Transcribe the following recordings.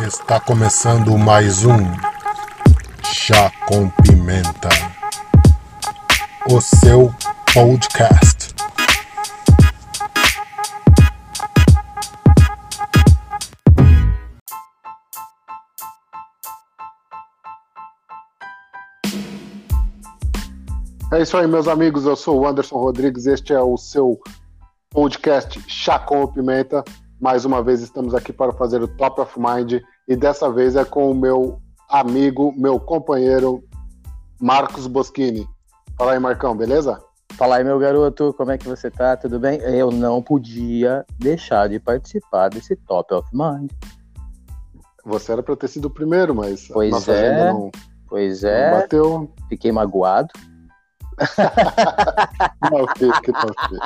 Está começando mais um Chá com Pimenta, o seu podcast. É isso aí, meus amigos. Eu sou o Anderson Rodrigues. Este é o seu podcast Chá com Pimenta. Mais uma vez estamos aqui para fazer o Top of Mind e dessa vez é com o meu amigo, meu companheiro Marcos Boschini. Fala aí, Marcão, beleza? Fala aí, meu garoto, como é que você tá? Tudo bem? Eu não podia deixar de participar desse Top of Mind. Você era para ter sido o primeiro, mas pois a nossa é, agenda não, pois não é. bateu. Fiquei magoado. Não fique, não fique.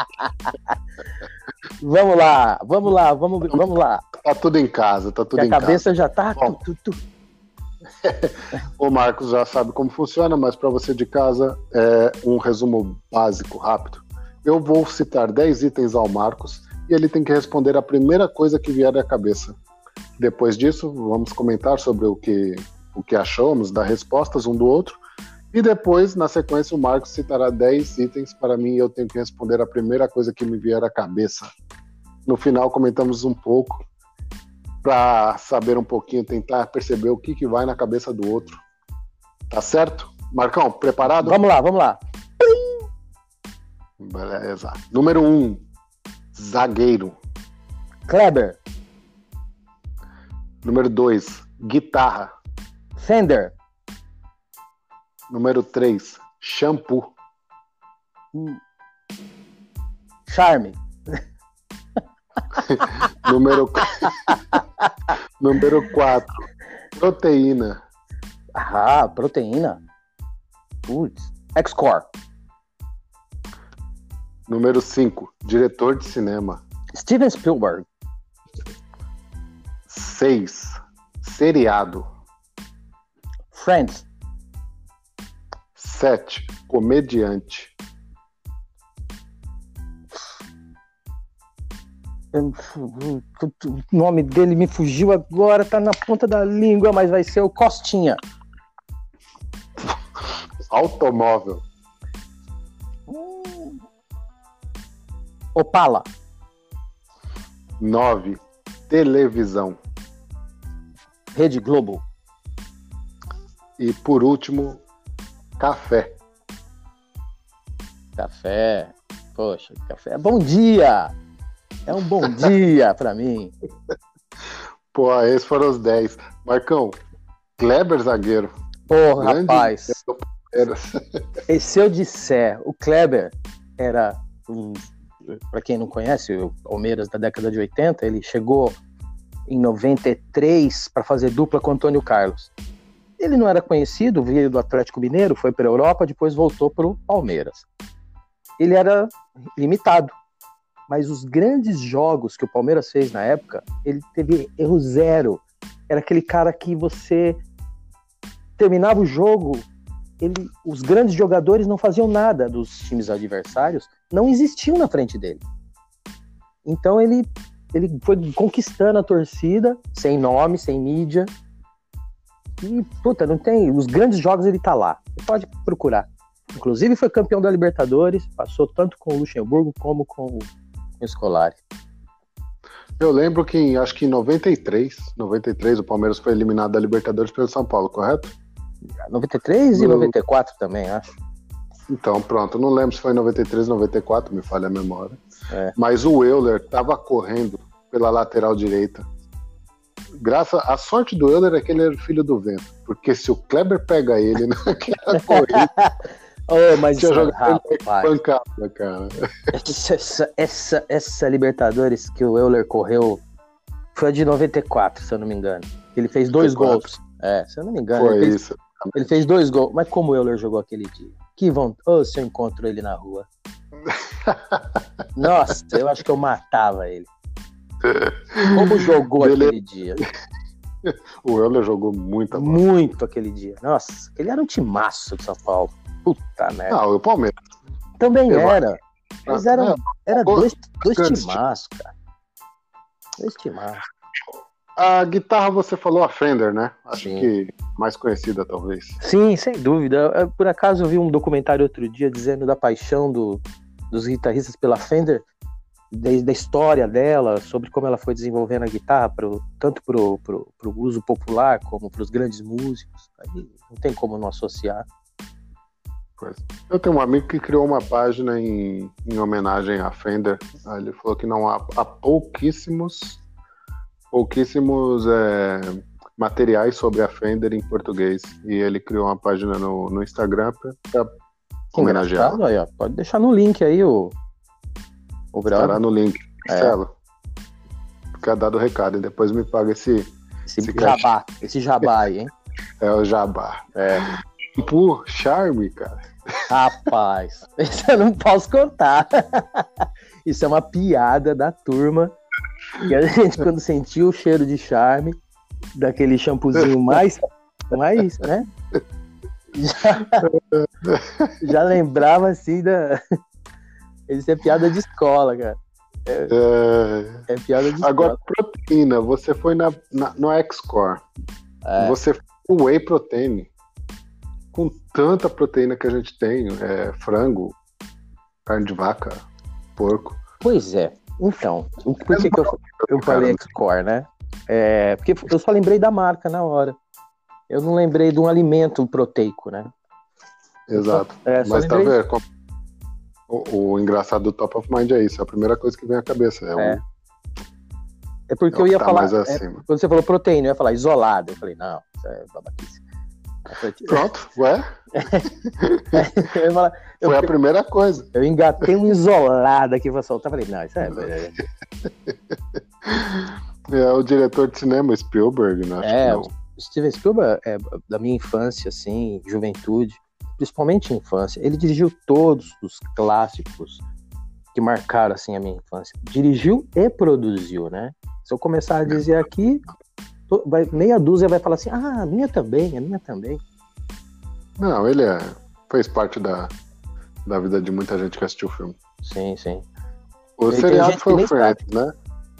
Vamos lá, vamos lá, vamos, vamos lá. Tá tudo em casa, tá tudo Que a em cabeça já tá. Bom. tu, tu, tu. casa. O Marcos já sabe como funciona, mas para você de casa, é um resumo básico, rápido. Eu vou citar 10 itens ao Marcos e ele tem que responder a primeira coisa que vier à cabeça. Depois disso, vamos comentar sobre o que, o que achamos, dar respostas um do outro. E depois, na sequência, o Marcos citará 10 itens para mim e eu tenho que responder a primeira coisa que me vier à cabeça. No final, comentamos um pouco para saber um pouquinho, tentar perceber o que, que vai na cabeça do outro. Tá certo? Marcão, preparado? Vamos lá, vamos lá. Beleza. Número 1, um, zagueiro. Kleber, Número 2, guitarra. Fender, Número 3, shampoo. Charme, Número Número 4, proteína. ah, proteína. Putz, X-Core, Número 5, diretor de cinema. Steven Spielberg, 6, seriado. Friends, 7, comediante. O nome dele me fugiu agora, tá na ponta da língua, mas vai ser o Costinha. Automóvel. Opala, 9, televisão. Rede Globo, E por último, café. café. Poxa, café. Bom dia! É um bom dia pra mim. Pô, esses foram os 10. Marcão, Kleber zagueiro. Porra, Grande rapaz. E se eu disser, o Kleber era, um, para quem não conhece, o Palmeiras da década de 80, ele chegou em 93 para fazer dupla com Antônio Carlos. Ele não era conhecido, veio do Atlético Mineiro, foi para a Europa, depois voltou para o Palmeiras. Ele era limitado, mas os grandes jogos que o Palmeiras fez na época, ele teve erro zero. Era aquele cara que você terminava o jogo, ele, os grandes jogadores não faziam nada dos times adversários, não existiam na frente dele. Então ele, ele foi conquistando a torcida, sem nome, sem mídia. E, puta, não tem. Os grandes jogos ele tá lá. Você pode procurar. Inclusive foi campeão da Libertadores, passou tanto com o Luxemburgo como com o, com o Scolari. Eu lembro que acho que em 93, 93 o Palmeiras foi eliminado da Libertadores pelo São Paulo, correto? 93 e No- 94 também, acho. Então, pronto, não lembro se foi em 93, 94, me falha a memória. É. Mas o Euler estava correndo pela lateral direita. Graças a sorte do Euler é que ele era filho do vento, porque se o Kleber pega ele naquela corrida, Oh, mas tinha jogado pancada, cara. essa, essa, essa Libertadores que o Euler correu foi a de 94, se eu não me engano. Ele fez dois 94. gols. É, se eu não me engano. Foi ele, fez, isso. ele fez dois gols. Mas como o Euler jogou aquele dia? Que vontade. Oh, se eu encontro ele na rua. Nossa, eu acho que eu matava ele. Como jogou Beleza. aquele dia? O Euler jogou muita bola. Muito aquele dia. Nossa, ele era um timaço de São Paulo. Puta merda. Não, o Palmeiras. Também eu era. Mas era, Não, era Gol- dois, dois timaços, cara. Dois timaços. A guitarra você falou a Fender, né? Acho Sim. que mais conhecida, talvez. Sim, sem dúvida. Por acaso eu vi um documentário outro dia dizendo da paixão do- dos guitarristas pela Fender, desde a história dela, sobre como ela foi desenvolvendo a guitarra, pro, tanto para o uso popular como para os grandes músicos. Aí não tem como não associar. Pois. Eu tenho um amigo que criou uma página em, em homenagem à Fender. Ele falou que não há, há pouquíssimos, pouquíssimos é, materiais sobre a Fender em português. E ele criou uma página no, no Instagram para homenagear. aí, ó. Pode deixar no link aí o, o Estará brother. no link. É. Marcelo, fica dado o recado e depois me paga esse Esse esse jabá, esse jabá aí, hein? é o jabá. É. Por charme, cara. Rapaz, isso eu não posso contar. Isso é uma piada da turma. Que a gente, quando sentiu o cheiro de charme, daquele shampoozinho mais, mais, né? Já, já lembrava assim da. Isso é piada de escola, cara. É, É piada de Agora, escola. proteína. Você foi na, na- no X-Core. É. Você foi no Whey Protein. Com tanta proteína que a gente tem, é, frango, carne de vaca, porco. Pois é. Então, por que, que eu, eu falei X-Core, né? É, porque eu só lembrei da marca na hora. Eu não lembrei de um alimento proteico, né? Exato. É, só Mas tá vendo? O, o engraçado do Top of Mind é isso. É a primeira coisa que vem à cabeça. É, É. É porque é eu ia tá falar. é, quando você falou proteína, eu ia falar isolado. Eu falei, não, isso é babaquice. Falei, Pronto, ué? eu, falar- eu- Foi a primeira coisa. eu engatei um isolado aqui pra soltar. Falei, não, isso é. é- É o diretor de cinema, Spielberg, né? Acho É, que não. Steven Spielberg é da minha infância, assim, juventude, principalmente infância. Ele dirigiu todos os clássicos que marcaram assim a minha infância. Dirigiu e produziu, né? Se eu começar a dizer aqui, vai- meia dúzia vai falar assim: "Ah, a minha também, a minha também". Não, ele é, fez parte da, da vida de muita gente que assistiu o filme. Sim, sim. O Tem seriado foi o Friends, né?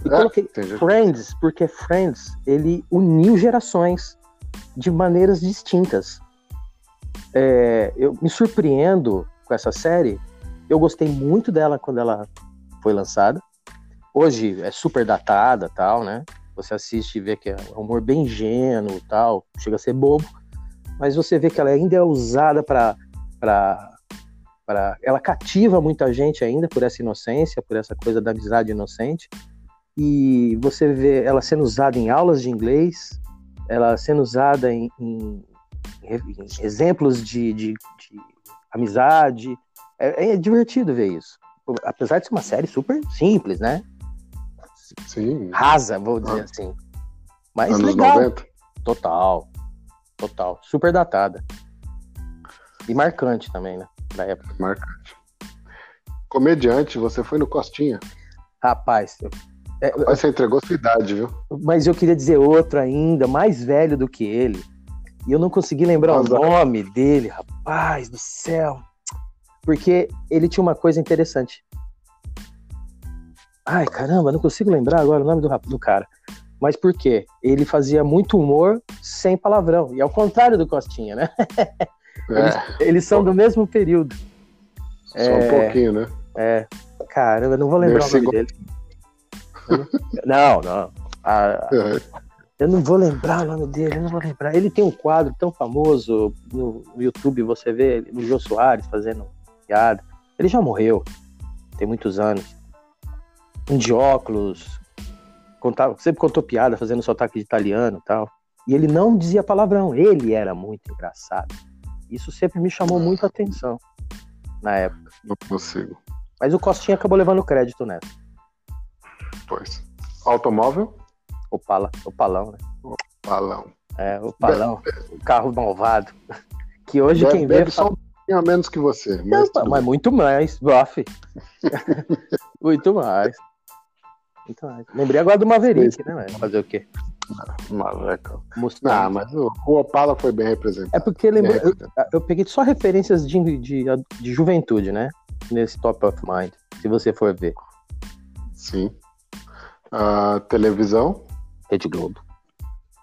E É, coloquei Friends, porque Friends, ele uniu gerações de maneiras distintas. É, eu me surpreendo com essa série. Eu gostei muito dela quando ela foi lançada. Hoje é super datada, tal, né? Você assiste e vê que é um humor bem ingênuo, tal, chega a ser bobo, mas você vê que ela ainda é usada para para ela cativa muita gente ainda por essa inocência, por essa coisa da amizade inocente e você vê ela sendo usada em aulas de inglês, ela sendo usada em, em- exemplos de, de- de amizade. É, é divertido ver isso. Apesar de ser uma série super simples, né? Sim, Rasa, vou dizer assim. Mas anos legal. 90. Total. Total. Super datada. E marcante também, né? Da época. Marcante. Comediante, você foi no Costinha. Rapaz, eu- é, Mas você entregou sua idade, viu? Mas eu queria dizer outro ainda, mais velho do que ele. E eu não consegui lembrar o nome dele, rapaz do céu. Porque ele tinha uma coisa interessante. Ai, caramba, não consigo lembrar agora o nome do, do cara. Mas por quê? Ele fazia muito humor sem palavrão. E ao contrário do Costinha, né? Eles, É, eles são do mesmo período. só um pouquinho, né? É. Caramba, eu não vou lembrar Merci, o nome dele. Não, não. Ah, É, Eu não vou lembrar o nome dele, eu não vou lembrar. Ele tem um quadro tão famoso no, no YouTube, você vê ele, o Jô Soares fazendo piada. Ele já morreu, tem muitos anos. Um de óculos, contava, sempre contou piada, fazendo sotaque de italiano e tal. E ele não dizia palavrão, ele era muito engraçado. Isso sempre me chamou muito a atenção na época. não consigo. Mas o Costinha acabou levando crédito nessa. Pois. Automóvel? O, pala, o palão, né? Balão. É, o palão, o carro malvado. Que hoje Bebe, quem vê bebe só um pouquinho a menos que você. Mas Não, mas muito mais, bof. muito mais. Muito mais. Lembrei agora do Maverick, né, velho? Fazer o quê? Maleca. Mustang. Não, mas o, o Opala foi bem representado. É porque lembra, Bem eu, eu peguei só referências de, de, de juventude, né? Nesse Top of Mind, se você for ver. Sim. Ah, televisão? Rede Globo.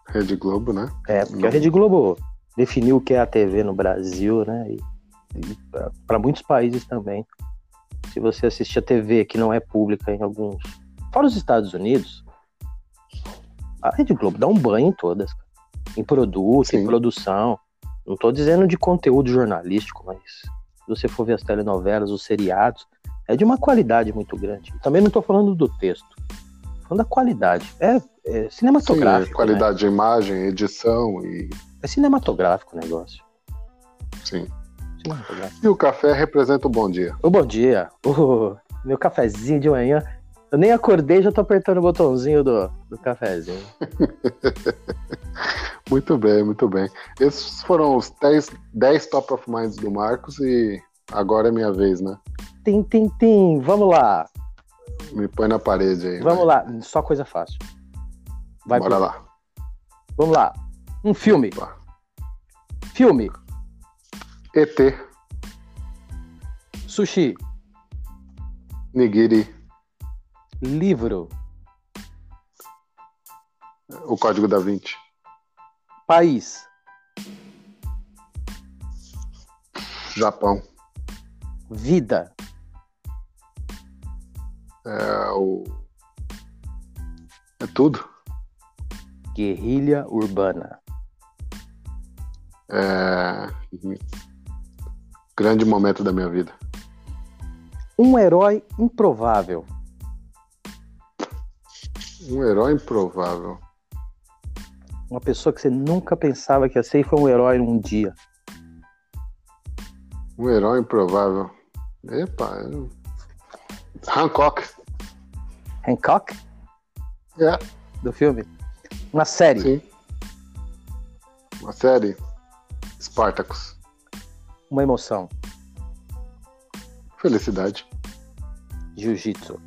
Rede Globo, né? É, porque a Rede Globo definiu o que é a TV no Brasil, né? E, e para muitos países também. Se você assiste a TV que não é pública em alguns. Fora os Estados Unidos, a Rede Globo dá um banho em todas. Em produto, Sim. em produção. Não tô dizendo de conteúdo jornalístico, mas se você for ver as telenovelas, os seriados, é de uma qualidade muito grande. Também não tô falando do texto. Falando da qualidade. É, é Sim, cinematográfico. né? qualidade de imagem, edição e. É cinematográfico o negócio. Sim. E o café representa o bom dia. Ô, bom dia. Ô, meu cafezinho de manhã. Eu nem acordei, já tô apertando o botãozinho do, do cafezinho. Muito bem, muito bem. Esses foram os 10, 10 top of minds do Marcos e agora é minha vez, né? Tim, tim, tim. Vamos lá. Me põe na parede aí. Vamos vai. lá. Só coisa fácil. Vai Bora por- lá. Vamos lá. Um filme. Opa. Filme. ET, Sushi. Nigiri, Livro. o Código da Vinci. País. Japão. Vida. É o. É tudo. Guerrilha urbana. É. Grande momento da minha vida. Um herói improvável. Um herói improvável. Uma pessoa que você nunca pensava que ia ser e foi um herói um dia. Um herói improvável. Epa. eu- Hancock. Hancock, É, do filme. Uma série. sim. Uma série. Spartacus. Uma emoção. Felicidade. Jiu-jitsu.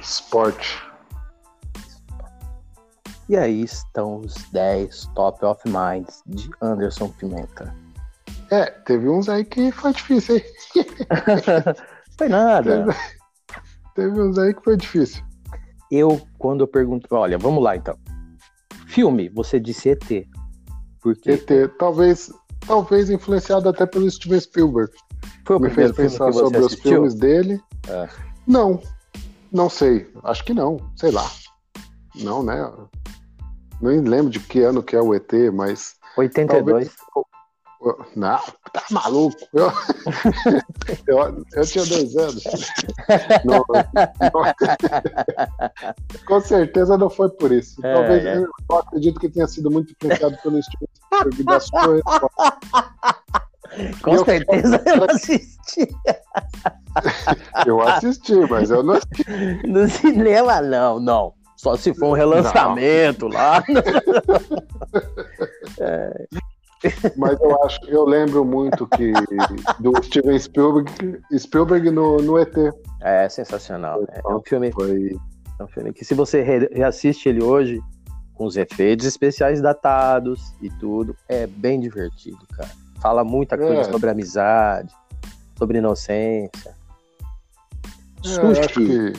Esporte. E aí estão os 10 Top of Minds de Anderson Pimenta. É, teve uns aí que foi difícil, hein? Foi nada. Teve uns aí que foi difícil. Eu, quando eu pergunto. Olha, vamos lá então. Filme, você disse ET. Porque ET, talvez, talvez influenciado até pelo Steven Spielberg. foi o Me fez pensar sobre os assistiu? filmes dele. É. Não, não sei. Acho que não, sei lá. Não, né? Nem lembro de que ano que é o ET, mas 82. Não, tá maluco. Eu, eu, eu tinha dois anos. Não, não- com certeza não foi por isso. É, Talvez é. eu acredito que tenha sido muito influenciado pelo Spielberg das coisas. Com eu- certeza eu assisti. Eu assisti, mas eu não assisti. No cinema, não, não. Só se for um relançamento lá. Mas eu acho, eu lembro muito que do Steven Spielberg, Spielberg no, no ET. É sensacional. É, é um filme, Foi é um filme que se você re- reassiste ele hoje, com os efeitos especiais datados e tudo, é bem divertido, cara. Fala muita coisa É. sobre amizade, sobre inocência. é, Sushi. que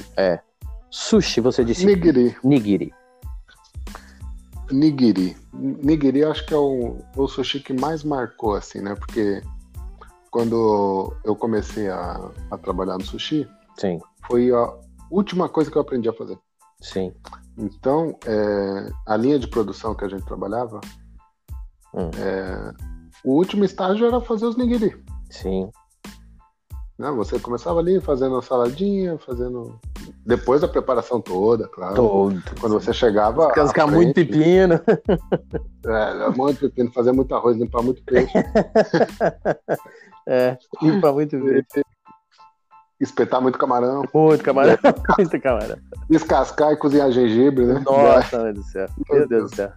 Sushi, você disse Nigiri. nigiri. Nigiri. Nigiri acho que é o, o sushi que mais marcou, assim, né? Porque quando eu comecei a, a trabalhar no sushi, Sim, foi a última coisa que eu aprendi a fazer. sim. Então, é, a linha de produção que a gente trabalhava, Hum. é, o último estágio era fazer os nigiri. Sim. Né? Você começava ali fazendo a saladinha, fazendo. Depois da preparação toda, claro. Todo. Quando você chegava. Cascar frente, muito pepino. É, muito pepino, fazer muito arroz, limpar muito peixe. É, limpa muito bem. espetar muito camarão, Muito camarão. Muito camarão. descascar e cozinhar gengibre, né? Nossa, meu Deus do céu. Meu Deus do céu.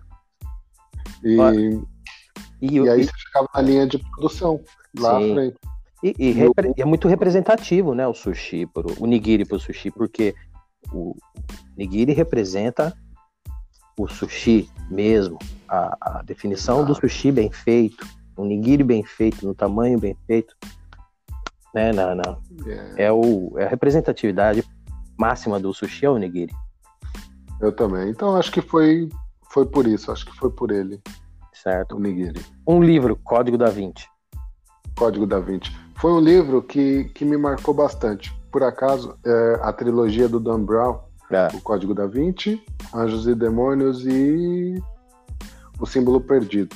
E, E, e aí e- você ficava na linha de produção, lá Sim. à frente. E, e repre- e é muito representativo, né, o sushi, pro, o nigiri pro sushi, porque o nigiri representa o sushi mesmo, a, a definição do Ah. sushi bem feito, o nigiri bem feito, no tamanho bem feito, né, na, na- É, é, o, é a representatividade máxima do sushi é o nigiri. eu também. Então acho que foi, foi por isso, acho que foi por ele, Certo. o Nigiri. Um livro, Código da Vinci. Código da Vinci. Foi um livro que, que me marcou bastante. Por acaso, é, a trilogia do Dan Brown, É. o Código da Vinci, Anjos e Demônios e o Símbolo Perdido.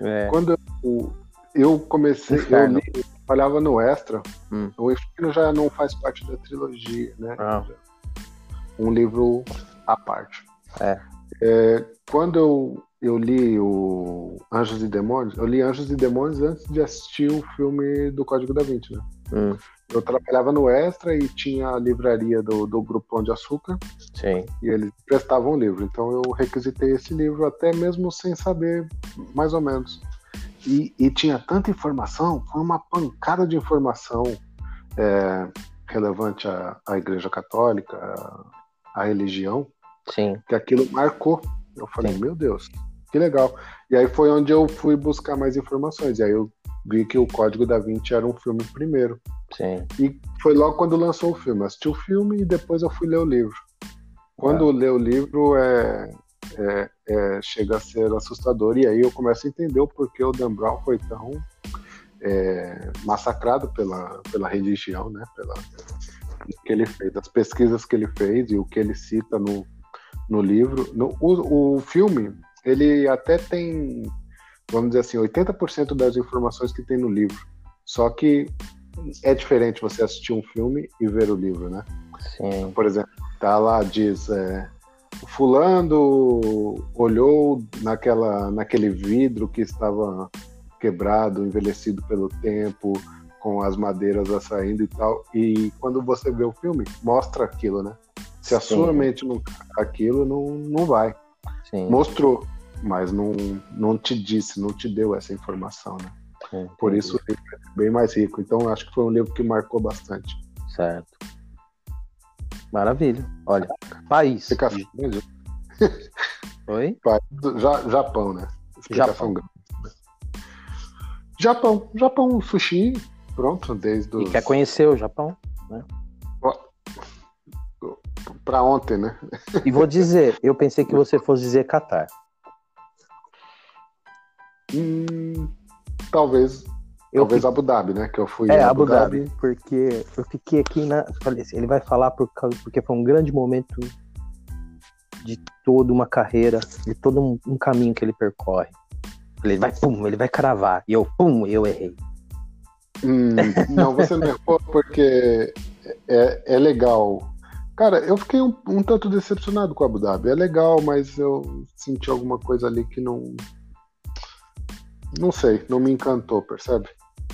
É, Quando eu, eu comecei, Inferno. eu li, eu trabalhava no Extra. Hum. O Inferno já não faz parte da trilogia, né? Ah. Um livro à parte. É. É, quando eu, eu li o Anjos e Demônios, eu li Anjos e Demônios antes de assistir o filme do Código da Vinci, né? hum, Eu trabalhava no Extra e tinha a livraria do, do Grupo Pão de Açúcar sim. e eles prestavam livro. Então eu requisitei esse livro até mesmo sem saber mais ou menos. E, e tinha tanta informação, foi uma pancada de informação é, relevante à, à Igreja Católica, à, à religião, Sim. que aquilo marcou. Eu falei, Sim. meu Deus, que legal. E aí foi onde eu fui buscar mais informações. E aí eu vi que o Código da Vinci era um filme primeiro. Sim. E foi logo quando lançou o filme. Eu assisti o filme e depois eu fui ler o livro. Quando eu ler o livro, é, é- é- chega a ser assustador. E aí eu começo a entender o porquê o Dan Brown foi tão é, massacrado pela, pela religião, né? Pela, que ele fez, as pesquisas que ele fez e o que ele cita no, no livro. No, o, o filme, ele até tem, vamos dizer assim, 80% das informações que tem no livro. Só que é diferente você assistir um filme e ver o livro, né? Sim. Por exemplo, tá lá, diz. É, fulano olhou naquela, naquele vidro que estava quebrado, envelhecido pelo tempo, com as madeiras a saindo e tal. E quando você vê o filme, mostra aquilo, né? Se a Sim. sua mente não aquilo, não, não vai. Sim. Mostrou, mas não, não te disse, não te deu essa informação, né? Sim, Por isso o livro é bem mais rico. Então acho que foi um livro que marcou bastante. Certo. Maravilha. Olha, país. Explicação grande. Oi? Ja- Japão, né? Explicação grande. Japão. Japão, sushi, pronto, desde E os... quer conhecer o Japão? Pra ontem, né? E vou dizer, eu pensei que você fosse dizer Catar. Talvez, Eu talvez Abu Dhabi, né? Que eu fui É, em Abu Dhabi, porque eu fiquei aqui na. Falei assim, ele vai falar por causa, porque foi um grande momento de toda uma carreira, de todo um, um caminho que ele percorre. Ele vai, pum, ele vai cravar. E eu, pum, eu errei. Hum, não, você não errou porque é, é legal. Cara, eu fiquei um, um tanto decepcionado com Abu Dhabi. É legal, mas eu senti alguma coisa ali que não. Não sei, não me encantou, percebe?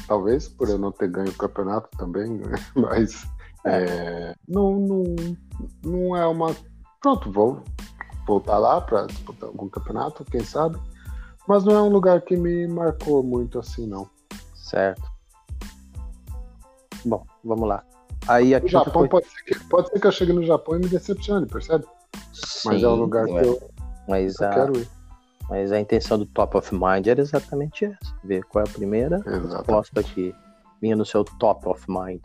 Talvez por eu não ter ganho o campeonato também, né? mas é, não, não, não é uma. Pronto, vou voltar lá para disputar algum campeonato, quem sabe. Mas não é um lugar que me marcou muito assim, não. Certo. Bom, vamos lá. Aí aqui O Japão foi... pode ser, que, pode ser que eu chegue no Japão e me decepcione, percebe? Mas Sim, é um lugar que é. eu, Mas eu a, quero ir. Mas a intenção do Top of Mind era exatamente essa. Ver qual é a primeira Exato. resposta que vinha no seu Top of Mind.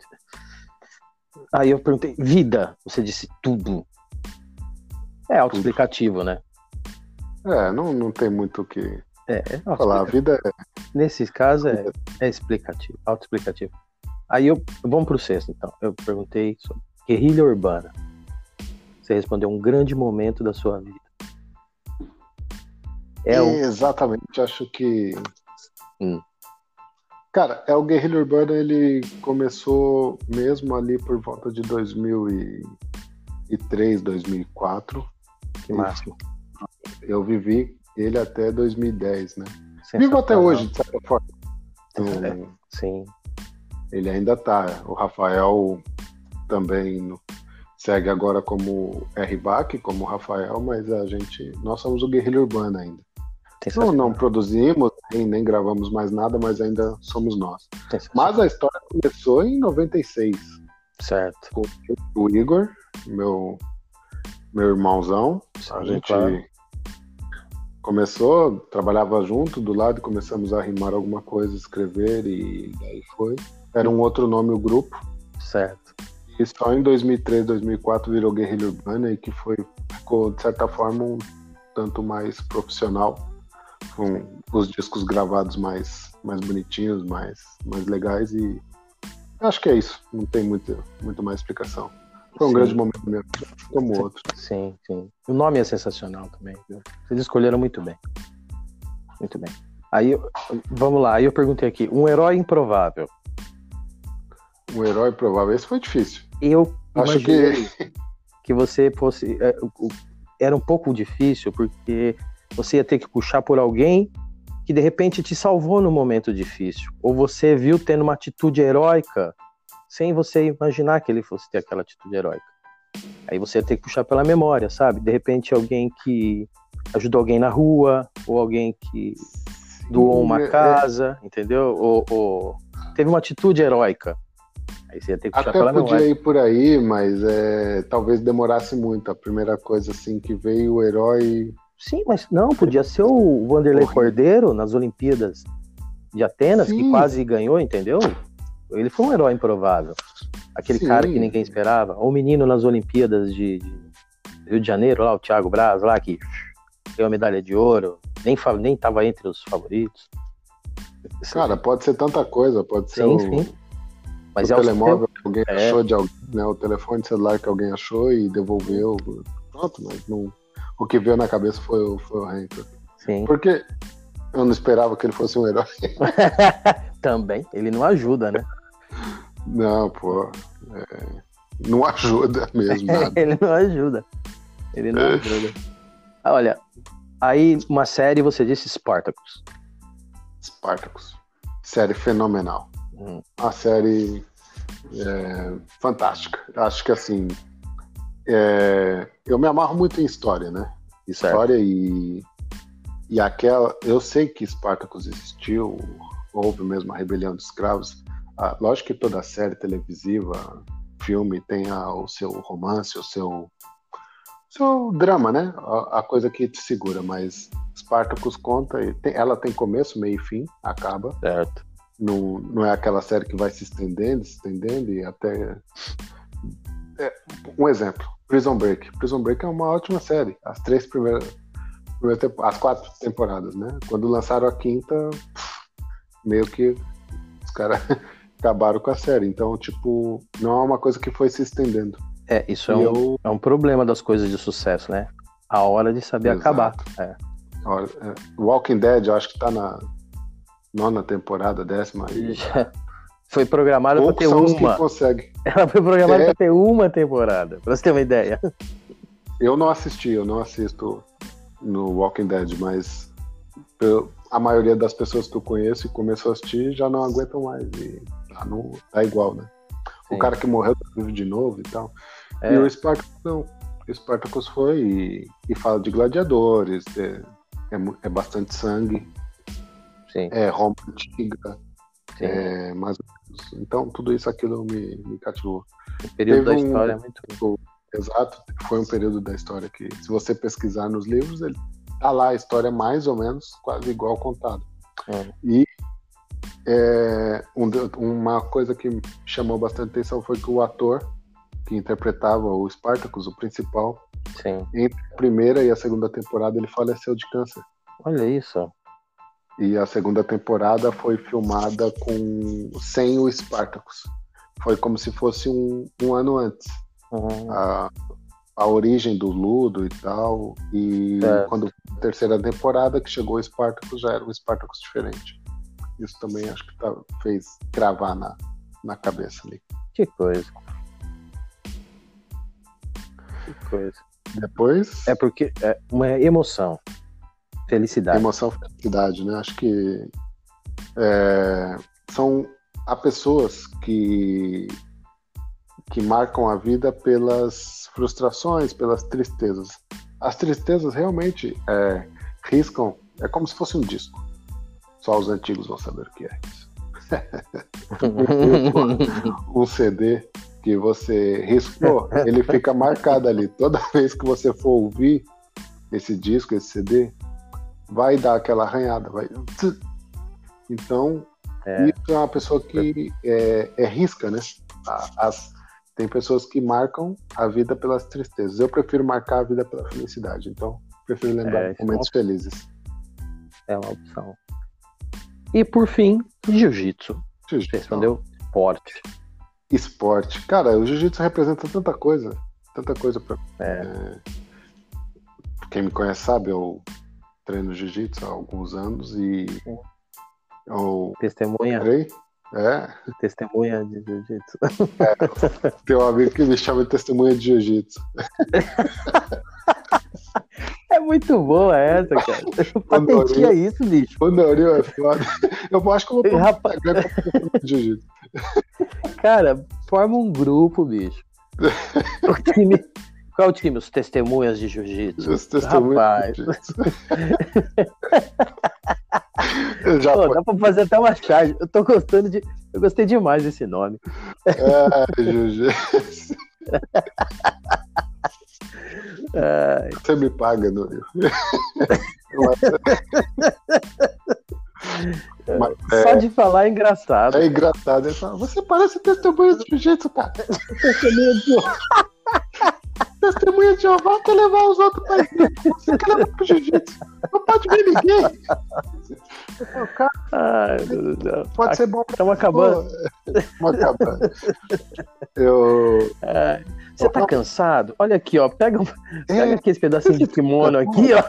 Aí eu perguntei, vida, você disse tudo. É autoexplicativo, né? É, não, não tem muito o que É, é falar. A vida é. Nesse caso é, é explicativo, autoexplicativo. Aí eu. Vamos pro sexto, então. Eu perguntei sobre guerrilha urbana. Você respondeu um grande momento da sua vida. É o. Exatamente, acho que. Hum. Cara, é o Guerrilha Urbana, ele começou mesmo ali por volta de 2003, 2004. Que máximo. Eu vivi ele até 2010, né? Vivo até hoje, de certa forma. É. Então, Sim. ele ainda tá. O Rafael também no- segue agora como RBAC, como Rafael, mas a gente. Nós somos o Guerrilha Urbana ainda. Não, não produzimos, nem, nem gravamos mais nada, mas ainda somos nós. Mas a história começou em 96, Certo. com o Igor, meu, meu irmãozão. A Sim, gente claro. começou, trabalhava junto do lado, começamos a rimar alguma coisa, escrever e daí foi. Era um outro nome o grupo. Certo. E só em 2003, 2004 virou Guerrilha Urbana e que foi, ficou, de certa forma, um, tanto mais profissional, com os discos gravados mais, mais bonitinhos, mais, mais legais e acho que é isso. Não tem muito, muito mais explicação. Foi um sim. grande momento mesmo, como sim, outro. Sim, sim. O nome é sensacional também. Viu? Vocês escolheram muito bem. Muito bem. Aí, vamos lá. Aí eu perguntei aqui, um herói improvável. Um herói provável. Esse foi difícil. Eu acho que que você fosse é, era um pouco difícil porque você ia ter que puxar por alguém que de repente te salvou no momento difícil, ou você viu tendo uma atitude heróica sem você imaginar que ele fosse ter aquela atitude heróica. Aí você ia ter que puxar pela memória, sabe? De repente alguém que ajudou alguém na rua, ou alguém que doou uma é, é. casa, entendeu? Ou, ou, teve uma atitude heróica. Aí você ia ter que puxar Até pela podia memória. ir por aí, mas é, talvez demorasse muito. A primeira coisa assim que veio o herói Sim, mas não, podia ser o Vanderlei Cordeiro nas Olimpíadas de Atenas, Sim. que quase ganhou, entendeu? Ele foi um herói improvável. Aquele Sim. cara que ninguém esperava. Ou o menino nas Olimpíadas de, Rio de Janeiro, lá, o Thiago Braz, lá, que ganhou a medalha de ouro, nem, nem tava entre os favoritos. Cara, pode ser tanta coisa, pode ser sim, o, sim. Mas o é telemóvel que alguém é. achou de alguém, né? O telefone celular que alguém achou e devolveu. Pronto, mas não o que veio na cabeça foi, o, foi o Hank. Sim. Porque eu não esperava que ele fosse um herói. Também, ele não ajuda, né? Não, pô. É, não ajuda mesmo. ele não ajuda. Ele não ajuda. Olha, aí uma série, você disse Spartacus. Spartacus. Série fenomenal. Hum. Uma série é, fantástica. Acho que assim, é, eu me amarro muito em história, né? História certo. e e aquela, eu sei que Spartacus existiu, houve mesmo a rebelião dos escravos. Ah, lógico que toda série televisiva, filme tem a, o seu romance, o seu seu drama, né? A, a, coisa que te segura, mas Spartacus conta, tem, ela tem começo, meio e fim, acaba. Certo. Não, não é aquela série que vai se estendendo, se estendendo e até é, um exemplo, Prison Break. Prison Break é uma ótima série. As três primeiras, primeiras as quatro temporadas, né? Quando lançaram a quinta, meio que os caras acabaram com a série. Então, tipo, não é uma coisa que foi se estendendo. É, isso é um, eu... é um problema das coisas de sucesso, né? A hora de saber Exato. acabar. É. é. Walking Dead, eu acho que tá na nona temporada, décima. E... Foi programada para ter uma. Ela foi programada é... para ter uma temporada, para você ter uma ideia. Eu não assisti, eu não assisto no Walking Dead, mas eu, a maioria das pessoas que eu conheço e começou a assistir já não aguentam mais. E tá, não, tá igual, né? Sim. O cara que morreu vive de novo e tal. É. E o Spartacus não. O Spartacus foi e, e fala de gladiadores, é, é, é bastante sangue. Sim. É Roma antiga. É, mais então, tudo isso aquilo me, me cativou. O período Teve da história um, é muito. Tipo, exato, foi um período da história que, se você pesquisar nos livros, ele tá lá a história mais ou menos quase igual contada. É. E é, um, uma coisa que chamou bastante atenção foi que o ator que interpretava o Spartacus, o principal, Sim. entre a primeira e a segunda temporada ele faleceu de câncer. Olha isso. E a segunda temporada foi filmada com sem o Spartacus. Foi como se fosse um, um ano antes. Uhum. A, a origem do Ludo e tal. E é. quando a terceira temporada que chegou o Spartacus, já era um Spartacus diferente. Isso também acho que tá, fez cravar na, na cabeça ali. Que coisa. Que coisa. Depois. É porque é uma emoção. Felicidade. Emoção, felicidade, né? Acho que é, são há pessoas que que marcam a vida pelas frustrações, pelas tristezas. As tristezas realmente é, riscam, é como se fosse um disco. Só os antigos vão saber o que é isso. um CD que você riscou, ele fica marcado ali. Toda vez que você for ouvir esse disco, esse CD, vai dar aquela arranhada, vai. Então, é. isso é uma pessoa que é, é risca, né? As, tem pessoas que marcam a vida pelas tristezas. Eu prefiro marcar a vida pela felicidade. Então, Prefiro lembrar É, é momentos felizes. É uma opção. E por fim, jiu-jitsu. Você Jiu-jitsu. respondeu? Esporte. Esporte. Cara, o jiu-jitsu representa tanta coisa. Tanta coisa pra. É. Quem me conhece sabe, eu treino jiu-jitsu há alguns anos e. Eu. Testemunha, Peraí? É, testemunha de jiu-jitsu. tem um amigo que me chama de testemunha de jiu-jitsu. É muito boa essa, cara. Patentia isso, bicho. O Neurinho é foda. Eu acho que eu vou Rapaz, jiu-jitsu. cara, forma um grupo, bicho. O time. Qual é o time? Os testemunhas de jiu-jitsu. Os testemunhas Rapaz. de jiu-jitsu. Já Pô, dá pra fazer até uma charge. Eu tô gostando de. Eu gostei demais desse nome. É, jiu-jitsu. Ai, Você me paga, Neurinho. Mas Só de falar é engraçado. é engraçado. Ele fala, você parece testemunha de jiu-jitsu, cara. Testemunha de Jeová. Quer levar os outros pra igreja. Você quer levar pro jiu-jitsu. Não pode ver ninguém. Falo, cara, Ai, meu Deus pode ser bom pra Estamos acabando. Vamos acabando. Eu. Você tá cansado? Olha aqui, ó. Pega, pega É, aquele pedacinho de kimono aqui, ó.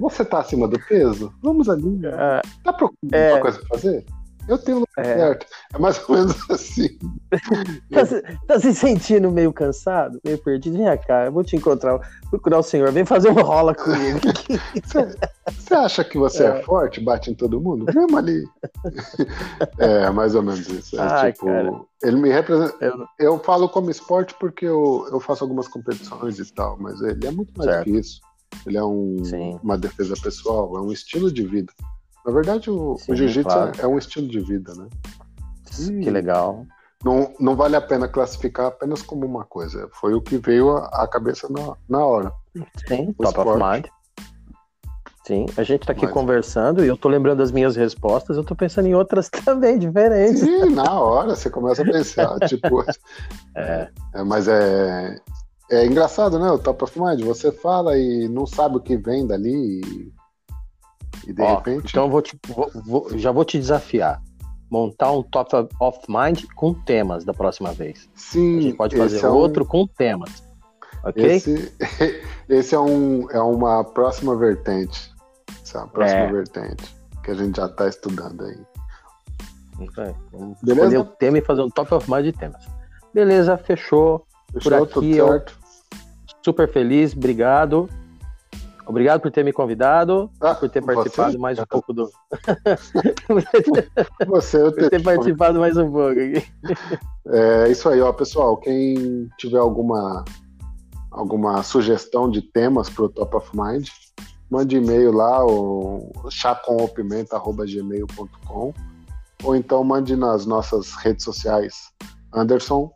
você tá acima do peso? Vamos ali. Ah, Tá procurando É. alguma coisa pra fazer? Eu tenho o lugar É. certo. É mais ou menos assim. Tá, se- tá se sentindo meio cansado, meio perdido? Vem cá, eu vou te encontrar, procurar o senhor. Vem fazer um rola comigo. Você, você acha que você é. É. forte, bate em todo mundo? Vamos ali. é, mais ou menos isso. É, Ai, tipo, cara. ele me representa. Eu- Eu falo como esporte porque eu, eu faço algumas competições e tal, mas ele é muito mais Certo. que isso. Ele é um, uma defesa pessoal, é um estilo de vida. Na verdade, o, o jiu-jitsu claro. é, é um estilo de vida, né? que legal. Não, não vale a pena classificar apenas como uma coisa. Foi o que veio à cabeça na, na hora. Sim, O top of esporte. mind. Sim, a gente tá aqui Mas- conversando e eu tô lembrando das minhas respostas, eu tô pensando em outras também, diferentes. Sim, na hora você começa a pensar, tipo, É, É, mas é, é engraçado, né? O top of mind. Você fala e não sabe o que vem dali e, de ó, repente. então eu vou te, vou- vou- já vou te desafiar. Montar um top of mind com temas da próxima vez. sim, A gente pode fazer é um- outro com temas. Ok? Esse, esse é, um, é uma próxima vertente. Essa é uma próxima É. vertente que a gente já está estudando aí. Aí. Vamos Beleza? escolher o tema e fazer um top of mind de temas. Beleza, fechou. Fechou? aqui Tudo certo? Super feliz, obrigado. Obrigado por ter me convidado, Ah, por ter você? participado mais um pouco do. Você, eu por ter te- participado mais um pouco aqui. É isso aí, ó, pessoal. Quem tiver alguma, alguma sugestão de temas para o Top of Mind, mande e-mail lá, o chacompimenta.gmail.com ou então mande nas nossas redes sociais Anderson,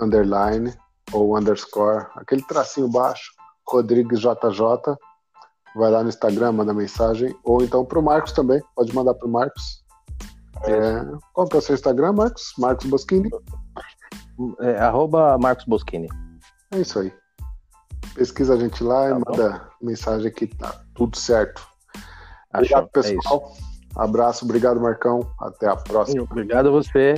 underline ou underscore, aquele tracinho baixo, Rodrigues JJ. Vai lá no Instagram, manda mensagem, ou então para o Marcos também, pode mandar para o Marcos. É, qual que é o seu Instagram, Marcos? Marcos Boschini? É, arroba Marcos Boschini. É isso aí. Pesquisa a gente lá e Tá bom. manda mensagem que tá tudo certo. Achou? Obrigado, É pessoal. Abraço, obrigado, Marcão. Até a próxima. Obrigado a você.